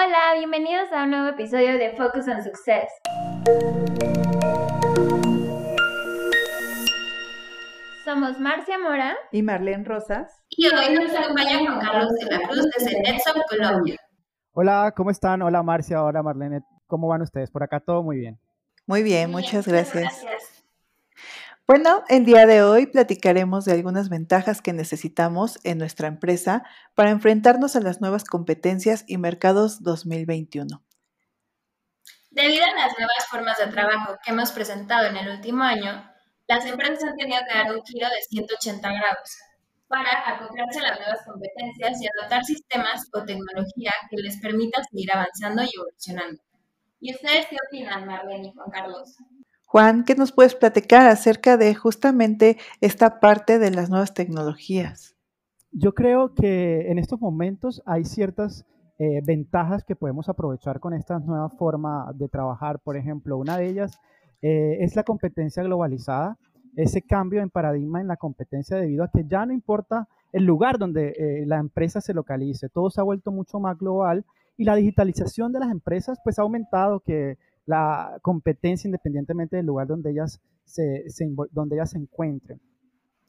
Hola, bienvenidos a un nuevo episodio de Focus on Success. Somos Marcia Mora y Marlene Rosas. Y hoy nos acompaña Juan Carlos de la Cruz desde Netson, Colombia. Hola, ¿cómo están? Hola Marcia, hola Marlene. ¿Cómo van ustedes? Por acá todo muy bien. Muy bien, muchas gracias. Bueno, el día de hoy platicaremos de algunas ventajas que necesitamos en nuestra empresa para enfrentarnos a las nuevas competencias y mercados 2021. Debido a las nuevas formas de trabajo que hemos presentado en el último año, las empresas han tenido que dar un giro de 180 grados para acoplarse a las nuevas competencias y adoptar sistemas o tecnología que les permita seguir avanzando y evolucionando. ¿Y ustedes qué opinan, Marlene y Juan Carlos? Juan, ¿qué nos puedes platicar acerca de justamente esta parte de las nuevas tecnologías? Yo creo que en estos momentos hay ciertas eh, ventajas que podemos aprovechar con esta nueva forma de trabajar. Por ejemplo, una de ellas eh, es la competencia globalizada, ese cambio en paradigma en la competencia debido a que ya no importa el lugar donde eh, la empresa se localice, todo se ha vuelto mucho más global y la digitalización de las empresas pues ha aumentado que la competencia independientemente del lugar donde ellas se, donde ellas se encuentren.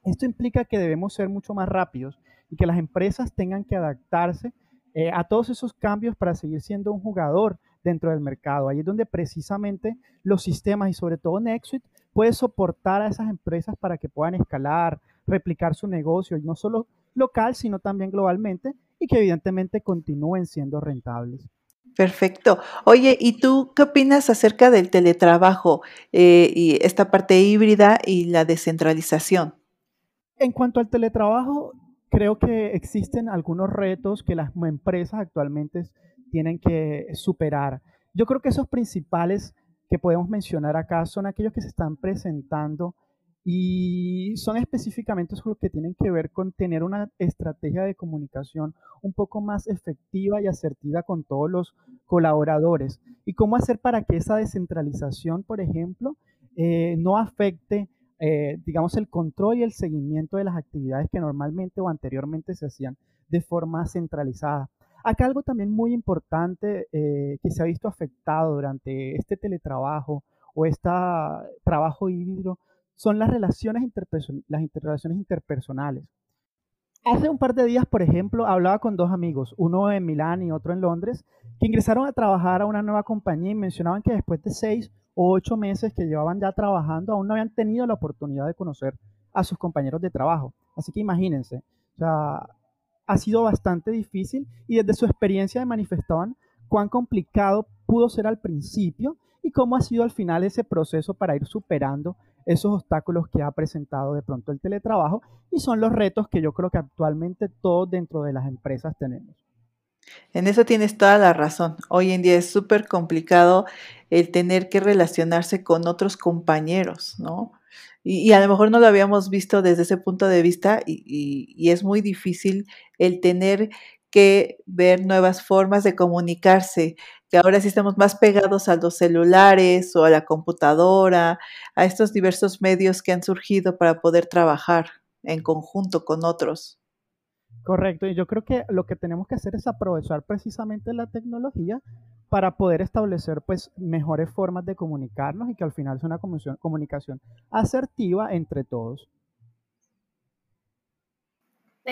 Esto implica que debemos ser mucho más rápidos y que las empresas tengan que adaptarse eh, a todos esos cambios para seguir siendo un jugador dentro del mercado. Ahí es donde precisamente los sistemas y sobre todo Nexuit puede soportar a esas empresas para que puedan escalar, replicar su negocio, y no solo local, sino también globalmente, y que evidentemente continúen siendo rentables. Perfecto. Oye, ¿y tú qué opinas acerca del teletrabajo eh, y esta parte híbrida y la descentralización? En cuanto al teletrabajo, creo que existen algunos retos que las empresas actualmente tienen que superar. Yo creo que esos principales que podemos mencionar acá son aquellos que se están presentando y son específicamente los que tienen que ver con tener una estrategia de comunicación un poco más efectiva y asertiva con todos los colaboradores. Y cómo hacer para que esa descentralización, por ejemplo, eh, no afecte, eh, digamos, el control y el seguimiento de las actividades que normalmente o anteriormente se hacían de forma centralizada. Acá algo también muy importante eh, que se ha visto afectado durante este teletrabajo o este trabajo híbrido son las relaciones, las interrelaciones interpersonales. Hace un par de días, por ejemplo, hablaba con dos amigos, uno en Milán y otro en Londres, que ingresaron a trabajar a una nueva compañía y mencionaban que después de seis o ocho meses que llevaban ya trabajando, aún no habían tenido la oportunidad de conocer a sus compañeros de trabajo. Así que imagínense, o ha sido bastante difícil y desde su experiencia manifestaban cuán complicado pudo ser al principio y cómo ha sido al final ese proceso para ir superando esos obstáculos que ha presentado de pronto el teletrabajo y son los retos que yo creo que actualmente todos dentro de las empresas tenemos. En eso tienes toda la razón. Hoy en día es súper complicado el tener que relacionarse con otros compañeros, ¿no? Y, a lo mejor no lo habíamos visto desde ese punto de vista y, y es muy difícil el tener que ver nuevas formas de comunicarse, que ahora sí estamos más pegados a los celulares o a la computadora, a estos diversos medios que han surgido para poder trabajar en conjunto con otros. Correcto, y yo creo que lo que tenemos que hacer es aprovechar precisamente la tecnología para poder establecer pues mejores formas de comunicarnos y que al final sea una comunicación asertiva entre todos.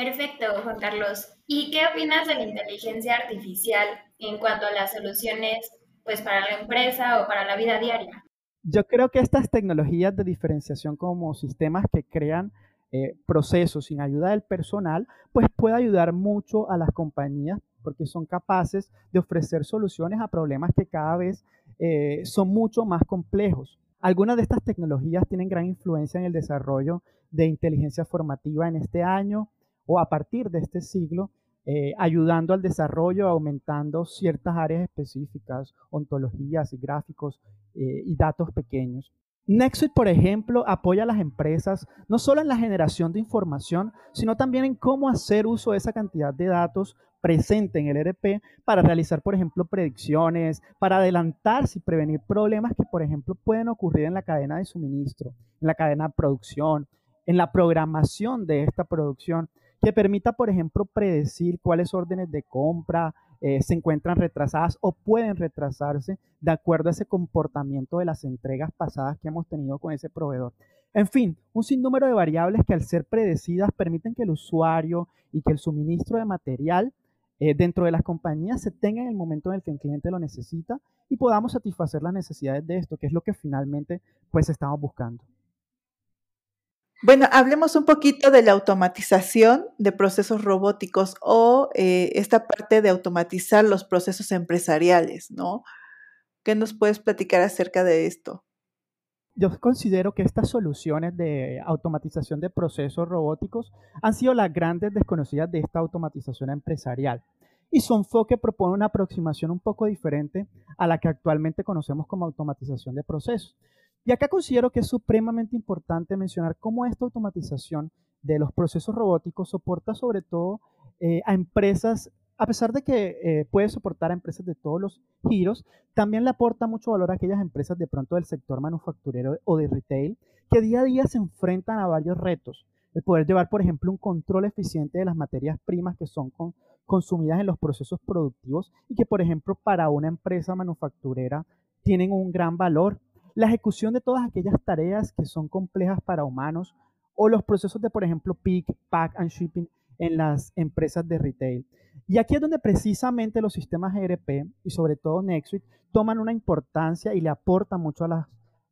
Perfecto, Juan Carlos. ¿Y qué opinas de la inteligencia artificial en cuanto a las soluciones pues para la empresa o para la vida diaria? Yo creo que estas tecnologías de diferenciación como sistemas que crean eh, procesos sin ayuda del personal, pues puede ayudar mucho a las compañías porque son capaces de ofrecer soluciones a problemas que cada vez eh, son mucho más complejos. Algunas de estas tecnologías tienen gran influencia en el desarrollo de inteligencia formativa en este año o a partir de este siglo, eh, ayudando al desarrollo, aumentando ciertas áreas específicas, ontologías y gráficos eh, y datos pequeños. Nexus, por ejemplo, apoya a las empresas no solo en la generación de información, sino también en cómo hacer uso de esa cantidad de datos presente en el ERP para realizar, por ejemplo, predicciones, para adelantarse y prevenir problemas que, por ejemplo, pueden ocurrir en la cadena de suministro, en la cadena de producción, en la programación de esta producción que permita, por ejemplo, predecir cuáles órdenes de compra eh, se encuentran retrasadas o pueden retrasarse de acuerdo a ese comportamiento de las entregas pasadas que hemos tenido con ese proveedor. En fin, un sinnúmero de variables que al ser predecidas permiten que el usuario y que el suministro de material eh, dentro de las compañías se tenga en el momento en el que el cliente lo necesita y podamos satisfacer las necesidades de esto, que es lo que finalmente pues estamos buscando. Bueno, hablemos un poquito de la automatización de procesos robóticos o eh, esta parte de automatizar los procesos empresariales, ¿no? ¿Qué nos puedes platicar acerca de esto? Yo considero que estas soluciones de automatización de procesos robóticos han sido las grandes desconocidas de esta automatización empresarial. Y su enfoque propone una aproximación un poco diferente a la que actualmente conocemos como automatización de procesos. Y acá considero que es supremamente importante mencionar cómo esta automatización de los procesos robóticos soporta sobre todo eh, a empresas, a pesar de que eh, puede soportar a empresas de todos los giros, también le aporta mucho valor a aquellas empresas de pronto del sector manufacturero o de retail que día a día se enfrentan a varios retos. El poder llevar, por ejemplo, un control eficiente de las materias primas que son consumidas en los procesos productivos y que, por ejemplo, para una empresa manufacturera tienen un gran valor la ejecución de todas aquellas tareas que son complejas para humanos o los procesos de, por ejemplo, pick, pack and shipping en las empresas de retail. Y aquí es donde precisamente los sistemas ERP y sobre todo NetSuite toman una importancia y le aportan mucho a las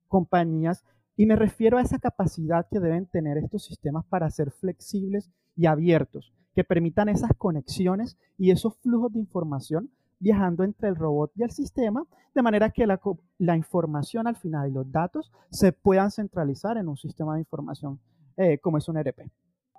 compañías y me refiero a esa capacidad que deben tener estos sistemas para ser flexibles y abiertos, que permitan esas conexiones y esos flujos de información viajando entre el robot y el sistema, de manera que la, información al final y los datos se puedan centralizar en un sistema de información eh, como es un ERP.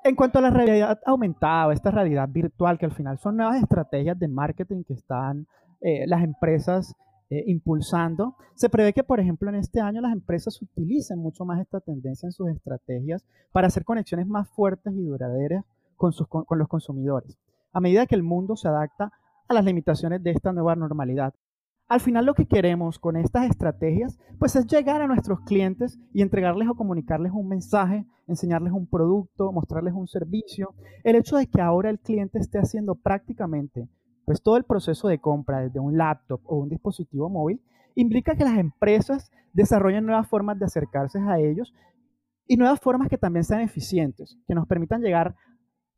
En cuanto a la realidad aumentada, esta realidad virtual, que al final son nuevas estrategias de marketing que están eh, las empresas eh, impulsando, se prevé que, por ejemplo, en este año las empresas utilicen mucho más esta tendencia en sus estrategias para hacer conexiones más fuertes y duraderas con, sus, con los consumidores. A medida que el mundo se adapta a las limitaciones de esta nueva normalidad. Al final lo que queremos con estas estrategias pues es llegar a nuestros clientes y entregarles o comunicarles un mensaje, enseñarles un producto, mostrarles un servicio. El hecho de que ahora el cliente esté haciendo prácticamente pues todo el proceso de compra desde un laptop o un dispositivo móvil implica que las empresas desarrollen nuevas formas de acercarse a ellos y nuevas formas que también sean eficientes, que nos permitan llegar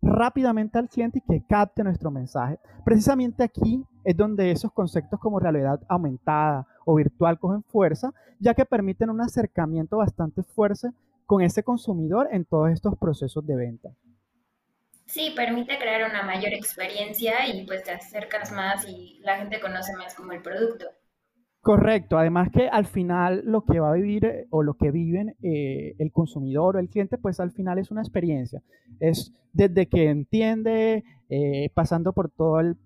rápidamente al cliente y que capte nuestro mensaje. Precisamente aquí es donde esos conceptos como realidad aumentada o virtual cogen fuerza, ya que permiten un acercamiento bastante fuerte con ese consumidor en todos estos procesos de venta. Sí, permite crear una mayor experiencia y pues te acercas más y la gente conoce más como el producto. Correcto, además que al final lo que va a vivir eh, o lo que viven eh, el consumidor o el cliente, pues al final es una experiencia. Es desde que entiende, eh, pasando por todo, el,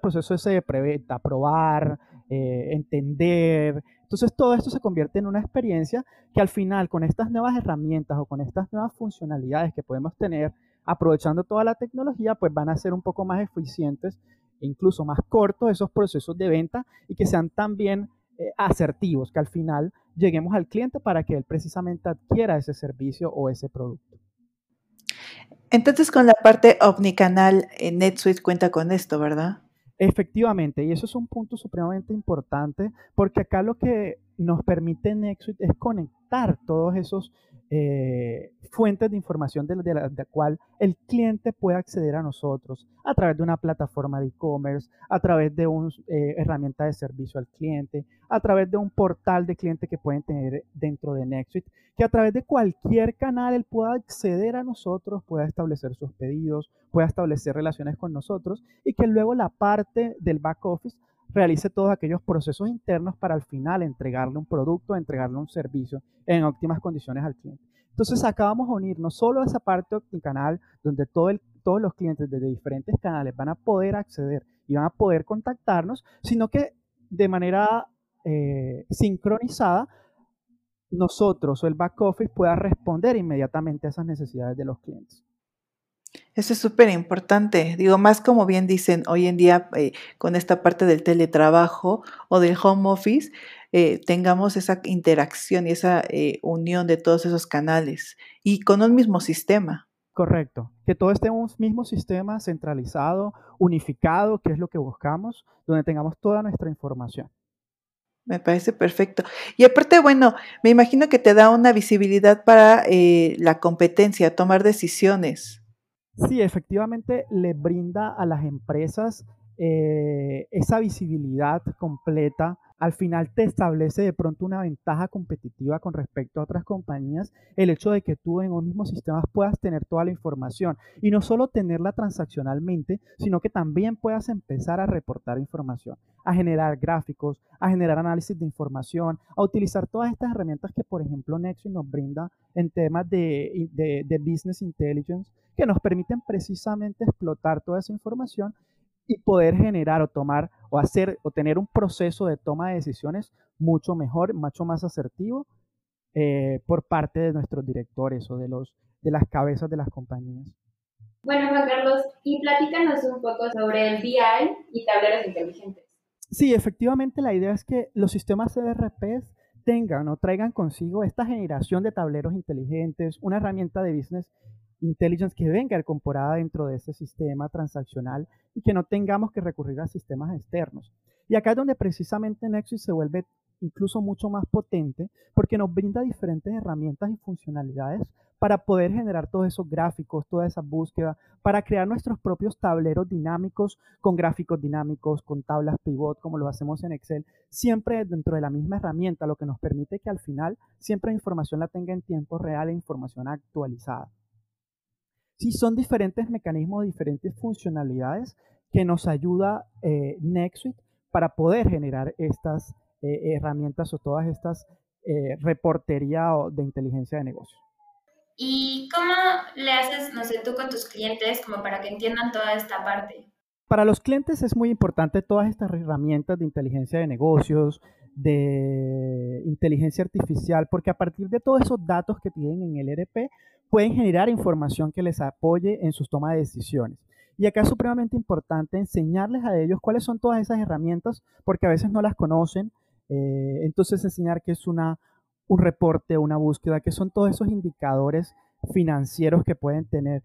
proceso ese de preventa, probar, entender. Entonces todo esto se convierte en una experiencia que al final con estas nuevas herramientas o con estas nuevas funcionalidades que podemos tener, aprovechando toda la tecnología, pues van a ser un poco más eficientes incluso más cortos esos procesos de venta y que sean también eh, asertivos, que al final lleguemos al cliente para que él precisamente adquiera ese servicio o ese producto. Entonces con la parte omnicanal, eh, NetSuite cuenta con esto, ¿verdad? Efectivamente, y eso es un punto supremamente importante porque acá lo que nos permite NetSuite es conectar todos esos eh, fuentes de información de, la, cual el cliente puede acceder a nosotros a través de una plataforma de e-commerce, a través de una eh, herramienta de servicio al cliente, a través de un portal de cliente que pueden tener dentro de NextSuite, que a través de cualquier canal él pueda acceder a nosotros, pueda establecer sus pedidos, pueda establecer relaciones con nosotros y que luego la parte del back office realice todos aquellos procesos internos para al final entregarle un producto, entregarle un servicio en óptimas condiciones al cliente. Entonces acá vamos a unir no solo esa parte canal donde todos los clientes desde diferentes canales van a poder acceder y van a poder contactarnos, sino que de manera eh, sincronizada nosotros o el back office pueda responder inmediatamente a esas necesidades de los clientes. Eso es súper importante. Digo, más como bien dicen hoy en día eh, con esta parte del teletrabajo o del home office, eh, tengamos esa interacción y esa eh, unión de todos esos canales y con un mismo sistema. Correcto. Que todo esté en un mismo sistema centralizado, unificado, que es lo que buscamos, donde tengamos toda nuestra información. Me parece perfecto. Y aparte, bueno, me imagino que te da una visibilidad para la competencia, tomar decisiones. Sí, efectivamente le brinda a las empresas eh, esa visibilidad completa al final te establece de pronto una ventaja competitiva con respecto a otras compañías el hecho de que tú en un mismo sistema puedas tener toda la información. Y no solo tenerla transaccionalmente, sino que también puedas empezar a reportar información, a generar gráficos, a generar análisis de información, a utilizar todas estas herramientas que, por ejemplo, Nexus nos brinda en temas de, de business intelligence que nos permiten precisamente explotar toda esa información y poder generar o tomar o hacer o tener un proceso de toma de decisiones mucho mejor, mucho más asertivo eh, por parte de nuestros directores o de, los, de las cabezas de las compañías. Bueno, Juan Carlos, y platícanos un poco sobre el BI y tableros inteligentes. Sí, efectivamente la idea es que los sistemas CDRP tengan o traigan consigo esta generación de tableros inteligentes, una herramienta de business intelligence que venga incorporada dentro de ese sistema transaccional y que no tengamos que recurrir a sistemas externos. Y acá es donde precisamente Nexus se vuelve incluso mucho más potente porque nos brinda diferentes herramientas y funcionalidades para poder generar todos esos gráficos, toda esa búsqueda, para crear nuestros propios tableros dinámicos con gráficos dinámicos, con tablas pivot, como lo hacemos en Excel, siempre dentro de la misma herramienta, lo que nos permite que al final siempre la información la tenga en tiempo real e información actualizada. Sí, son diferentes mecanismos, diferentes funcionalidades que nos ayuda eh, NextSuite para poder generar estas eh, herramientas o todas estas eh, reportería de inteligencia de negocio. ¿Y cómo le haces, no sé, tú con tus clientes como para que entiendan toda esta parte? Para los clientes es muy importante todas estas herramientas de inteligencia de negocios, de inteligencia artificial, porque a partir de todos esos datos que tienen en el ERP, pueden generar información que les apoye en sus tomas de decisiones. Y acá es supremamente importante enseñarles a ellos cuáles son todas esas herramientas, porque a veces no las conocen. Eh, entonces enseñar qué es una, un reporte, una búsqueda, qué son todos esos indicadores financieros que pueden tener.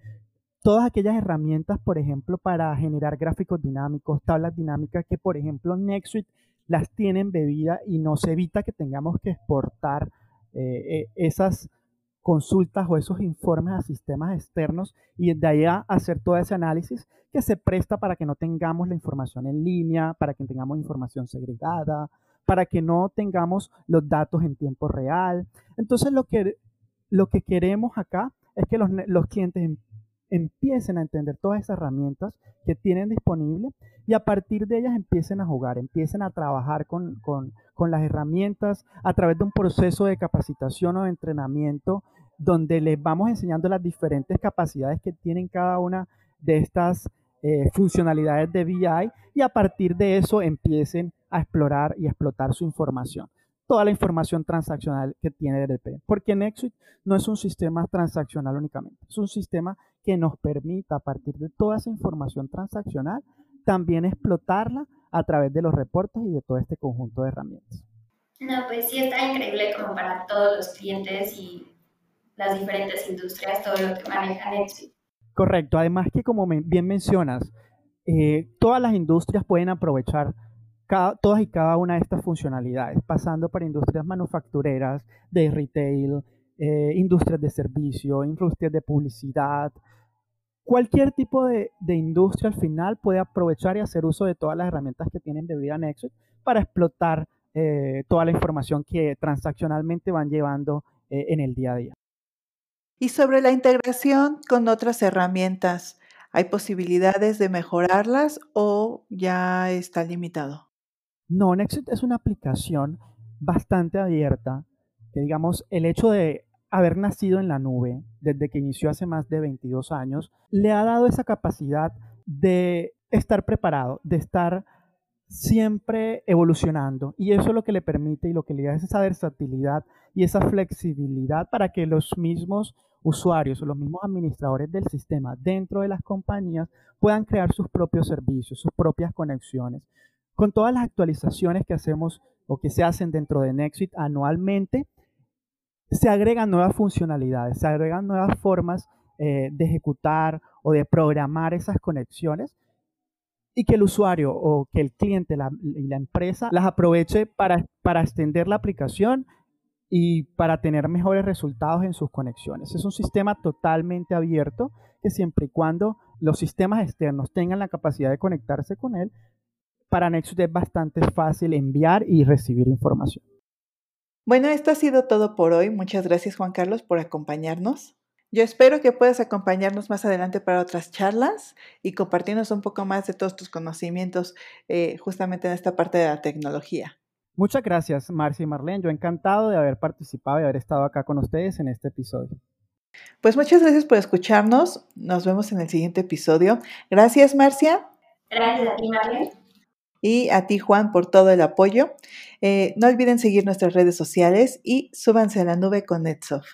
Todas aquellas herramientas, por ejemplo, para generar gráficos dinámicos, tablas dinámicas, que por ejemplo NextSuite las tiene embebida y nos evita que tengamos que exportar eh, eh, esas consultas o esos informes a sistemas externos y de allá hacer todo ese análisis que se presta para que no tengamos la información en línea, para que tengamos información segregada, para que no tengamos los datos en tiempo real. Entonces lo que, lo que queremos acá es que los, los clientes empiecen a entender todas esas herramientas que tienen disponibles y a partir de ellas empiecen a jugar, empiecen a trabajar con, con, las herramientas a través de un proceso de capacitación o de entrenamiento donde les vamos enseñando las diferentes capacidades que tienen cada una de estas eh, funcionalidades de BI y a partir de eso empiecen a explorar y explotar su información. Toda la información transaccional que tiene DRP. Porque Nexus no es un sistema transaccional únicamente, es un sistema que nos permita a partir de toda esa información transaccional también explotarla a través de los reportes y de todo este conjunto de herramientas. No, pues sí, está increíble como para todos los clientes y las diferentes industrias, todo lo que manejan. Correcto, además que como bien mencionas, eh, todas las industrias pueden aprovechar todas y cada una de estas funcionalidades, pasando por industrias manufactureras, de retail, eh, industrias de servicio, industrias de publicidad, Cualquier tipo de, industria al final puede aprovechar y hacer uso de todas las herramientas que tienen de vida Nexus para explotar eh, toda la información que transaccionalmente van llevando eh, en el día a día. Y sobre la integración con otras herramientas, ¿hay posibilidades de mejorarlas o ya está limitado? No, Nexus es una aplicación bastante abierta, que digamos, el hecho de haber nacido en la nube desde que inició hace más de 22 años, le ha dado esa capacidad de estar preparado, de estar siempre evolucionando. Y eso es lo que le permite y lo que le da es esa versatilidad y esa flexibilidad para que los mismos usuarios o los mismos administradores del sistema dentro de las compañías puedan crear sus propios servicios, sus propias conexiones. Con todas las actualizaciones que hacemos o que se hacen dentro de Nexit anualmente, se agregan nuevas funcionalidades, se agregan nuevas formas eh, de ejecutar o de programar esas conexiones y que el usuario o que el cliente y la empresa las aproveche para, para extender la aplicación y para tener mejores resultados en sus conexiones. Es un sistema totalmente abierto que siempre y cuando los sistemas externos tengan la capacidad de conectarse con él, para Nexus es bastante fácil enviar y recibir información. Bueno, esto ha sido todo por hoy. Muchas gracias Juan Carlos por acompañarnos. Yo espero que puedas acompañarnos más adelante para otras charlas y compartirnos un poco más de todos tus conocimientos eh, justamente en esta parte de la tecnología. Muchas gracias, Marcia y Marlene. Yo encantado de haber participado y haber estado acá con ustedes en este episodio. Pues muchas gracias por escucharnos. Nos vemos en el siguiente episodio. Gracias, Marcia. Gracias a ti, Marlene. Y a ti, Juan, por todo el apoyo. Eh, no olviden seguir nuestras redes sociales y súbanse a la nube con NetSoft.